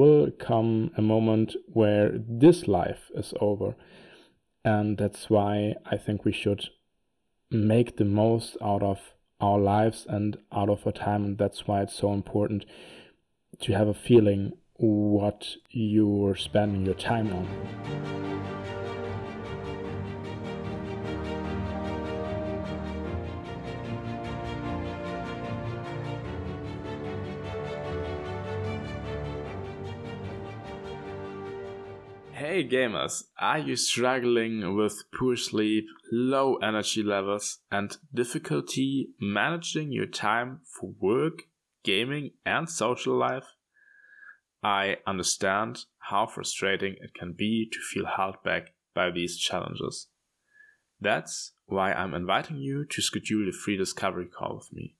will come a moment where this life is over. And that's why I think we should make the most out of our lives and out of our time. And that's why it's so important to have a feeling what you're spending your time on. Hey gamers, are you struggling with poor sleep, low energy levels, and difficulty managing your time for work, gaming, and social life? I understand how frustrating it can be to feel held back by these challenges. That's why I'm inviting you to schedule a free discovery call with me.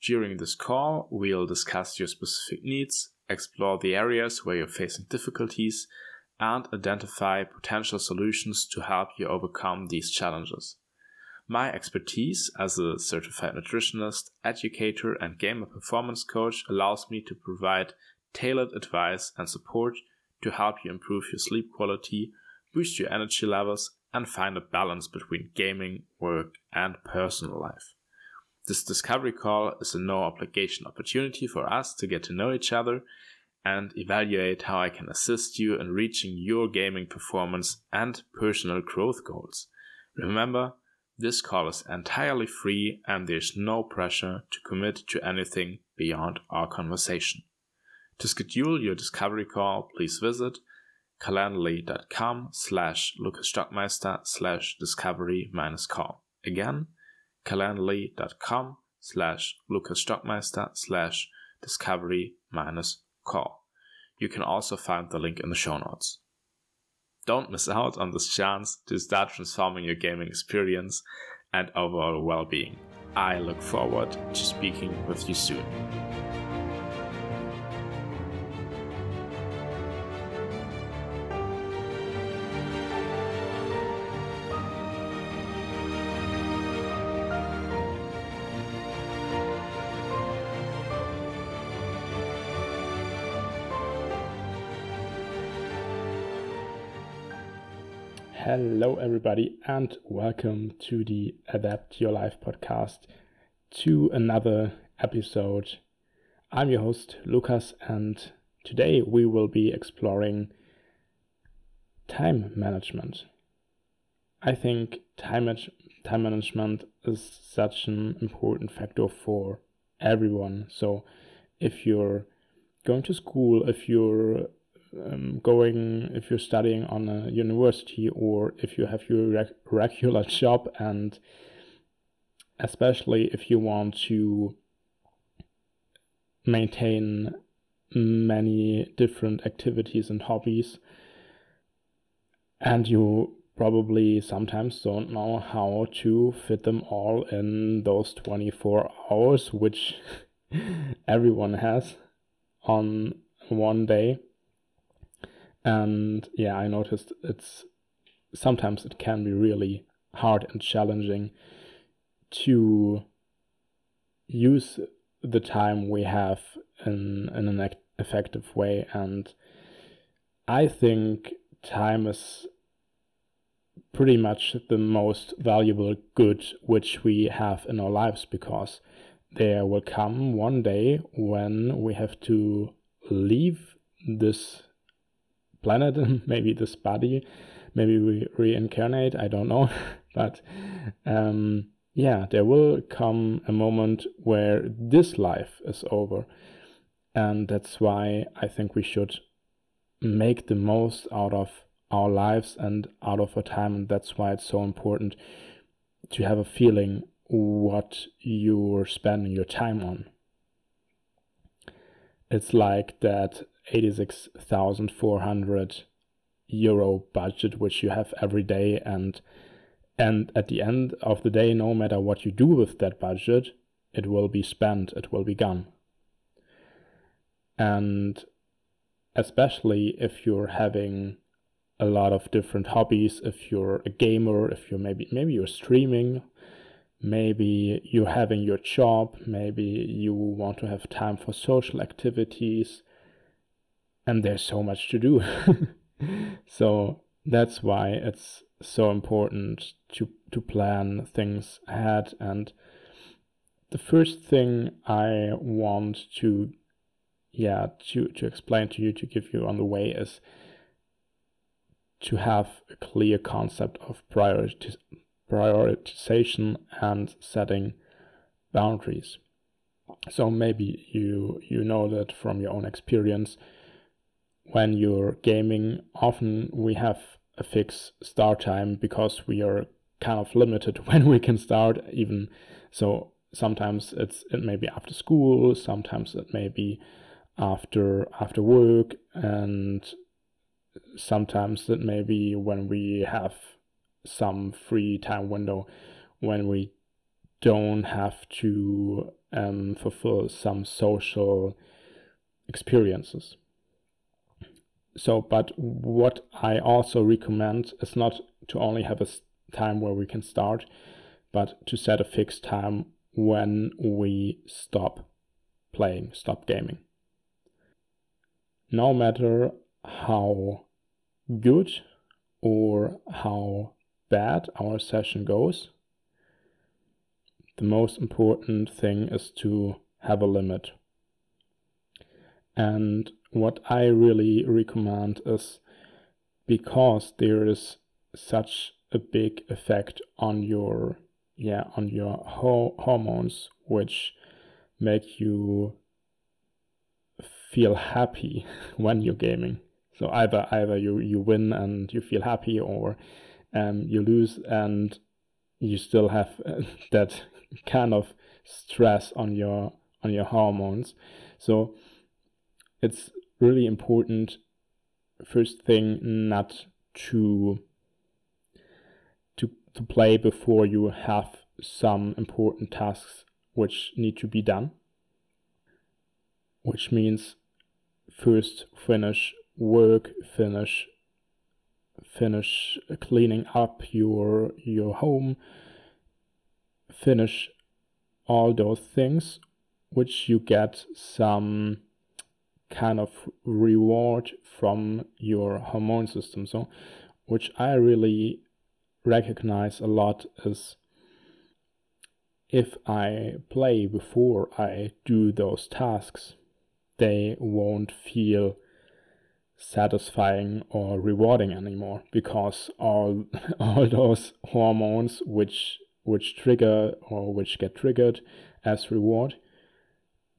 During this call, we'll discuss your specific needs, explore the areas where you're facing difficulties, and identify potential solutions to help you overcome these challenges. My expertise as a certified nutritionist, educator, and gamer performance coach allows me to provide tailored advice and support to help you improve your sleep quality, boost your energy levels, and find a balance between gaming, work, and personal life. This discovery call is a no obligation opportunity for us to get to know each other and evaluate how I can assist you in reaching your gaming performance and personal growth goals. Remember, this call is entirely free and there's no pressure to commit to anything beyond our conversation. To schedule your discovery call, please visit calendly.com slash lucasstockmeister slash discovery minus call. Again, calendly.com slash lucasstockmeister slash discovery minus call. You can also find the link in the show notes. Don't miss out on this chance to start transforming your gaming experience and overall well being. I look forward to speaking with you soon. Hello, everybody, and welcome to the Adapt Your Life podcast, to another episode. I'm your host, Lucas, and today we will be exploring time management. I think time, time management is such an important factor for everyone. So, if you're going to school, if you're um, going if you're studying on a university or if you have your reg- regular job and especially if you want to maintain many different activities and hobbies and you probably sometimes don't know how to fit them all in those 24 hours which everyone has on one day and yeah, I noticed it's sometimes it can be really hard and challenging to use the time we have in, in an effective way. And I think time is pretty much the most valuable good which we have in our lives because there will come one day when we have to leave this planet, maybe this body, maybe we reincarnate, I don't know. but um, yeah, there will come a moment where this life is over. And that's why I think we should make the most out of our lives and out of our time. And that's why it's so important to have a feeling what you're spending your time on. It's like that 86,400 euro budget which you have every day. And and at the end of the day no matter what you do with that budget it will be spent it will be gone. And especially if you're having a lot of different hobbies if you're a gamer if you're maybe maybe you're streaming maybe you're having your job maybe you want to have time for social activities and there's so much to do. so that's why it's so important to to plan things ahead and the first thing I want to yeah to to explain to you to give you on the way is to have a clear concept of prioritiz- prioritization and setting boundaries so maybe you you know that from your own experience when you're gaming often we have a fixed start time because we are kind of limited when we can start even. So sometimes it's it may be after school sometimes it may be after after work and sometimes it may be when we have some free time window when we don't have to um, fulfill some social experiences so but what i also recommend is not to only have a time where we can start but to set a fixed time when we stop playing stop gaming. No matter how good or how bad our session goes the most important thing is to have a limit and what I really recommend is because there is such a big effect on your yeah on your ho- hormones which make you feel happy when you're gaming. So either either you you win and you feel happy or um, you lose and you still have that kind of stress on your on your hormones. So it's really important first thing not to to to play before you have some important tasks which need to be done which means first finish work finish finish cleaning up your your home finish all those things which you get some kind of reward from your hormone system. So, which I really recognize a lot is if I play before I do those tasks, they won't feel satisfying or rewarding anymore because all all those hormones which which trigger or which get triggered as reward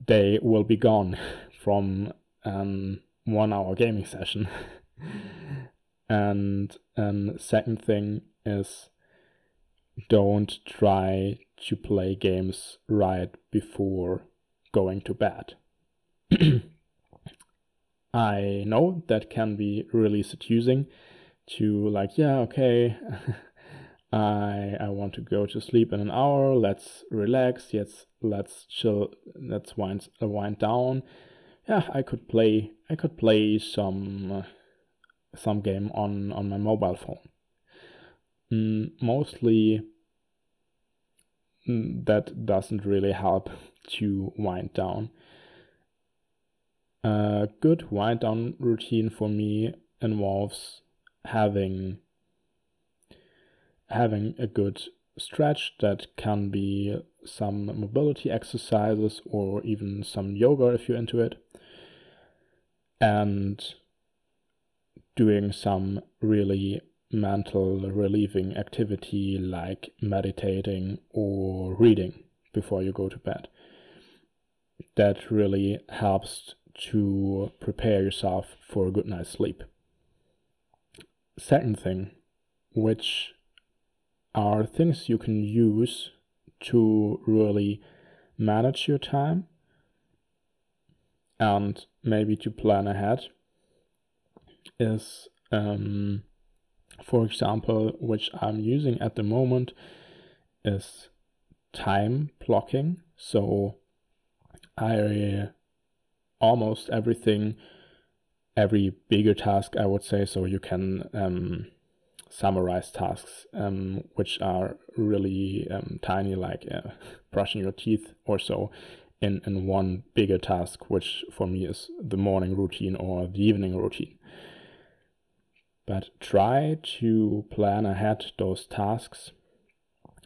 they will be gone from um, one hour gaming session. and um, second thing is don't try to play games right before going to bed. I know that can be really seducing to like, yeah, okay, I I want to go to sleep in an hour. Let's relax. Yes, let's chill. Let's wind wind down yeah, I could play I could play some uh, some game on on my mobile phone. Mm, mostly mm, that doesn't really help to wind down. A good wind down routine for me involves having having a good stretch that can be some mobility exercises or even some yoga if you're into it and doing some really mental relieving activity like meditating or reading before you go to bed. That really helps to prepare yourself for a good night's sleep. Second thing, which are things you can use to really manage your time and maybe to plan ahead is um, for example which i'm using at the moment is time blocking. So i almost everything every bigger task i would say so you can um, summarize tasks um, which are really um, tiny like uh, brushing your teeth or so in, in one bigger task, which for me is the morning routine or the evening routine. But try to plan ahead those tasks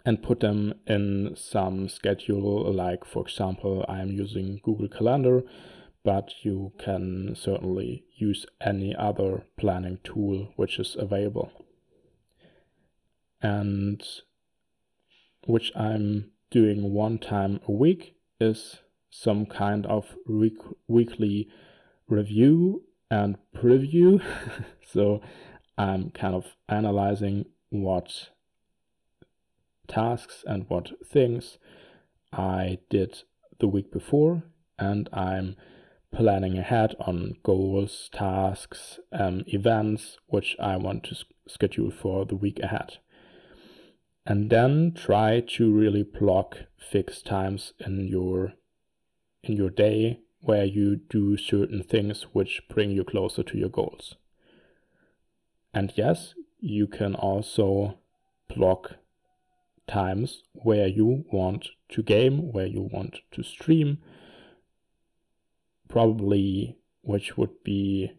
and put them in some schedule, like, for example, I'm using Google Calendar, but you can certainly use any other planning tool which is available. And which I'm doing one time a week is some kind of week- weekly review and preview. so I'm kind of analyzing what tasks and what things I did the week before, and I'm planning ahead on goals, tasks, um, events which I want to schedule for the week ahead. And then try to really block fixed times in your in your day where you do certain things which bring you closer to your goals. And yes, you can also block times where you want to game, where you want to stream, probably which would be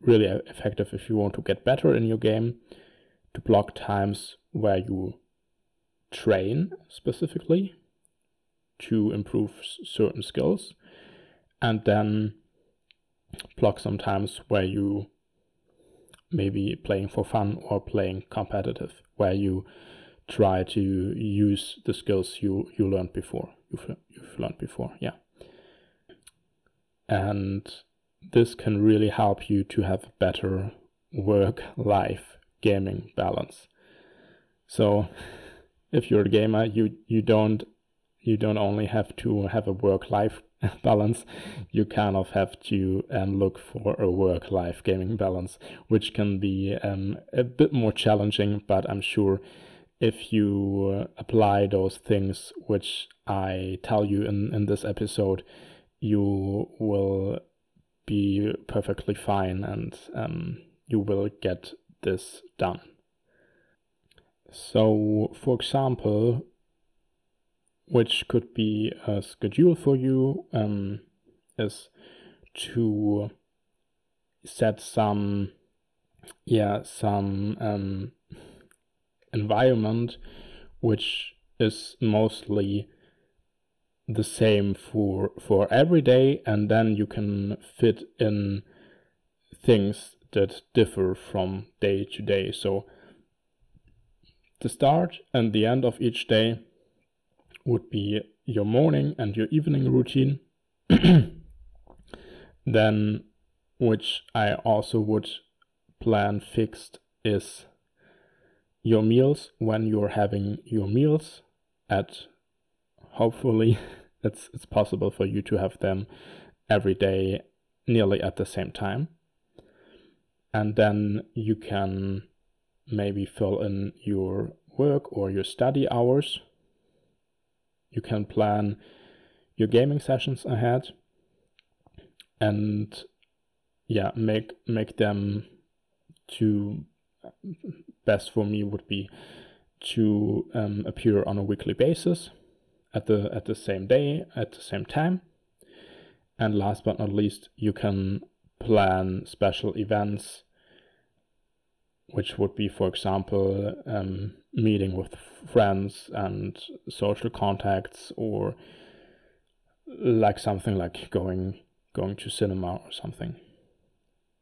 really effective if you want to get better in your game, to block times where you train specifically to improve certain skills, and then block sometimes where you maybe playing for fun or playing competitive, where you try to use the skills you you learned before. You've you've learned before, yeah. And this can really help you to have better work life gaming balance. So if you're a gamer, you you don't you don't only have to have a work life balance, you kind of have to um, look for a work life gaming balance, which can be um, a bit more challenging, but I'm sure if you apply those things which I tell you in, in this episode, you will be perfectly fine and um, you will get this done. So, for example, which could be a schedule for you um, is to set some yeah some um, environment which is mostly the same for for every day and then you can fit in things that differ from day to day. So the start and the end of each day would be your morning and your evening routine. then, which I also would plan fixed, is your meals when you're having your meals at hopefully it's it's possible for you to have them every day nearly at the same time and then you can maybe fill in your work or your study hours you can plan your gaming sessions ahead and yeah make make them to best for me would be to um, appear on a weekly basis at the at the same day at the same time. And last but not least you can plan special events which would be for example um, meeting with friends and social contacts or like something like going going to cinema or something.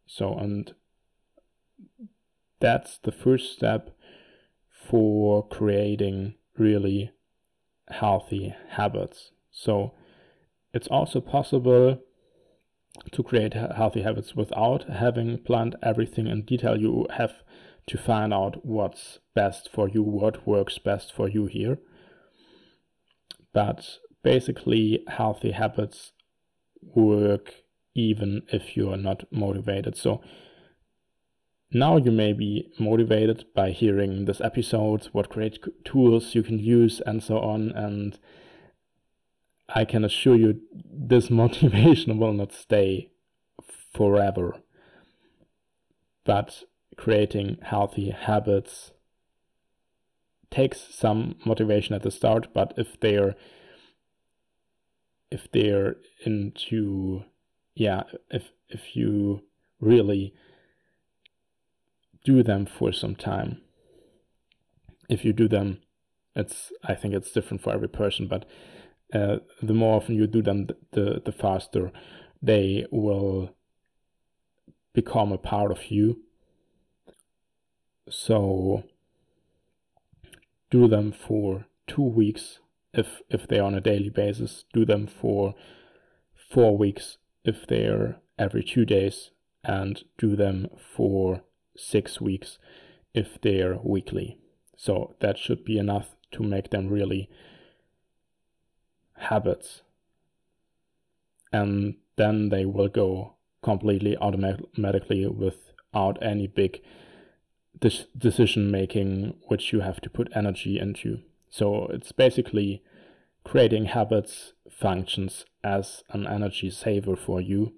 So and that's the first step for creating really healthy habits. So it's also possible to create healthy habits without having planned everything in detail you have to find out what's best for you, what works best for you here. But basically, healthy habits work even if you are not motivated. So now you may be motivated by hearing this episode, what great tools you can use, and so on. And I can assure you, this motivation will not stay forever. But creating healthy habits takes some motivation at the start, but if they're if they're into yeah if if you really do them for some time if you do them it's i think it's different for every person but uh, the more often you do them the the faster they will become a part of you. So do them for two weeks if if they're on a daily basis. Do them for four weeks if they're every two days. And do them for six weeks if they're weekly. So that should be enough to make them really habits and then they will go completely automatically without any big decision making which you have to put energy into. So it's basically creating habits functions as an energy saver for you.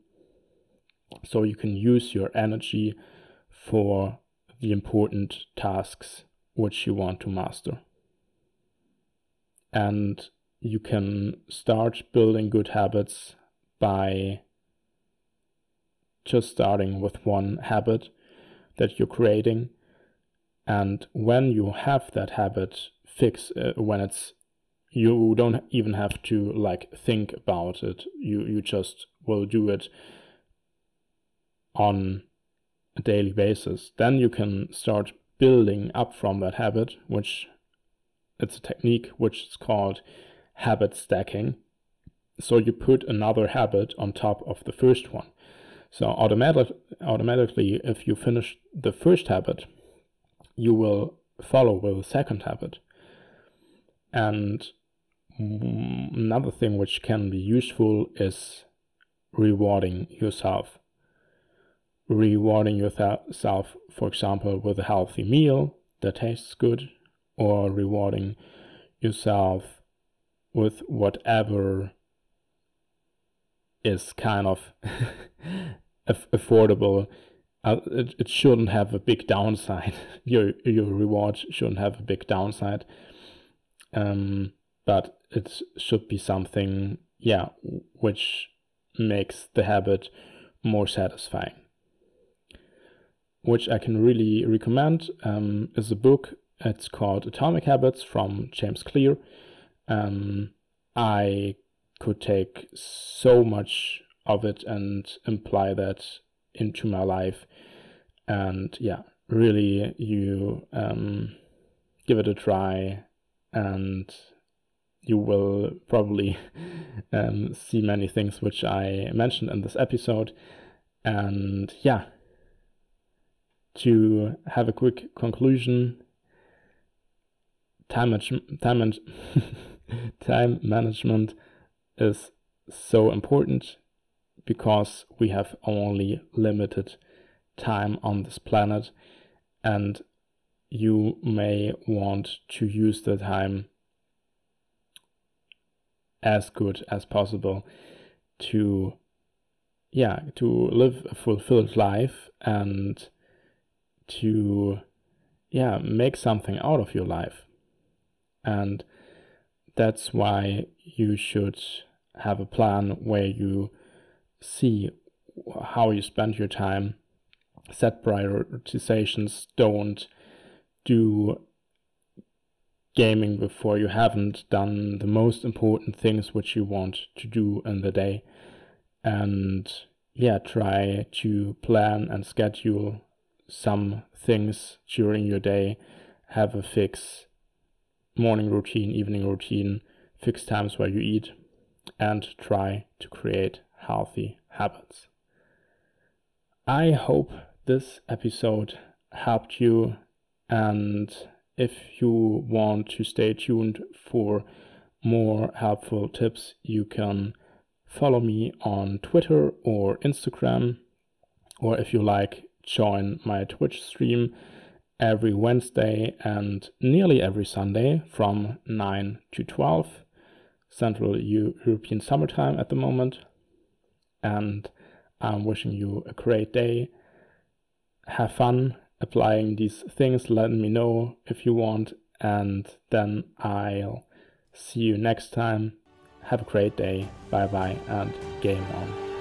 So you can use your energy for the important tasks which you want to master. And you can start building good habits by just starting with one habit that you're creating. And when you have that habit fix uh, when it's you don't even have to like think about it. You you just will do it on a daily basis. Then you can start building up from that habit which it's a technique which is called habit stacking so you put another habit on top of the first one so automatic, automatically if you finish the first habit you will follow with the second habit. And mm, another thing which can be useful is rewarding yourself. Rewarding yourself, for example, with a healthy meal that tastes good, or rewarding yourself with whatever is kind of affordable uh, it, it shouldn't have a big downside. your your reward shouldn't have a big downside. Um, but it should be something, yeah, which makes the habit more satisfying. Which I can really recommend um, is a book. It's called Atomic Habits from James Clear. Um, I could take so much of it and imply that into my life and yeah really you um, give it a try and you will probably um, see many things which I mentioned in this episode. And yeah, to have a quick conclusion, time, and time, man- time management is so important because we have only limited time on this planet and you may want to use the time as good as possible to yeah to live a fulfilled life and to yeah make something out of your life. And that's why you should have a plan where you see how you spend your time, set prioritizations, don't do gaming before you haven't done the most important things which you want to do in the day. And yeah, try to plan and schedule some things during your day. Have a fix morning routine, evening routine, fixed times where you eat, and try to create healthy habits. I hope this episode helped you, and if you want to stay tuned for more helpful tips, you can follow me on Twitter or Instagram, or if you like, join my Twitch stream every Wednesday and nearly every Sunday from 9 to 12 Central European summertime at the moment and I'm wishing you a great day. Have fun applying these things. Let me know if you want, and then I'll see you next time. have a great day. Bye bye and game on.